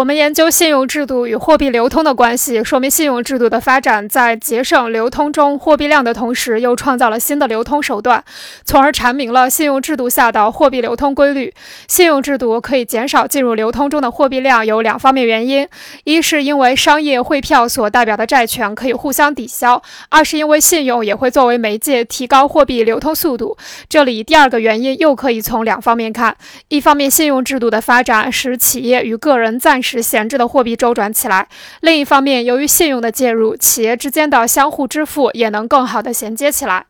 我们研究信用制度与货币流通的关系，说明信用制度的发展在节省流通中货币量的同时，又创造了新的流通手段，从而阐明了信用制度下的货币流通规律。信用制度可以减少进入流通中的货币量，有两方面原因：一是因为商业汇票所代表的债权可以互相抵消；二是因为信用也会作为媒介提高货币流通速度。这里第二个原因又可以从两方面看：一方面，信用制度的发展使企业与个人暂时使闲置的货币周转起来；另一方面，由于信用的介入，企业之间的相互支付也能更好的衔接起来。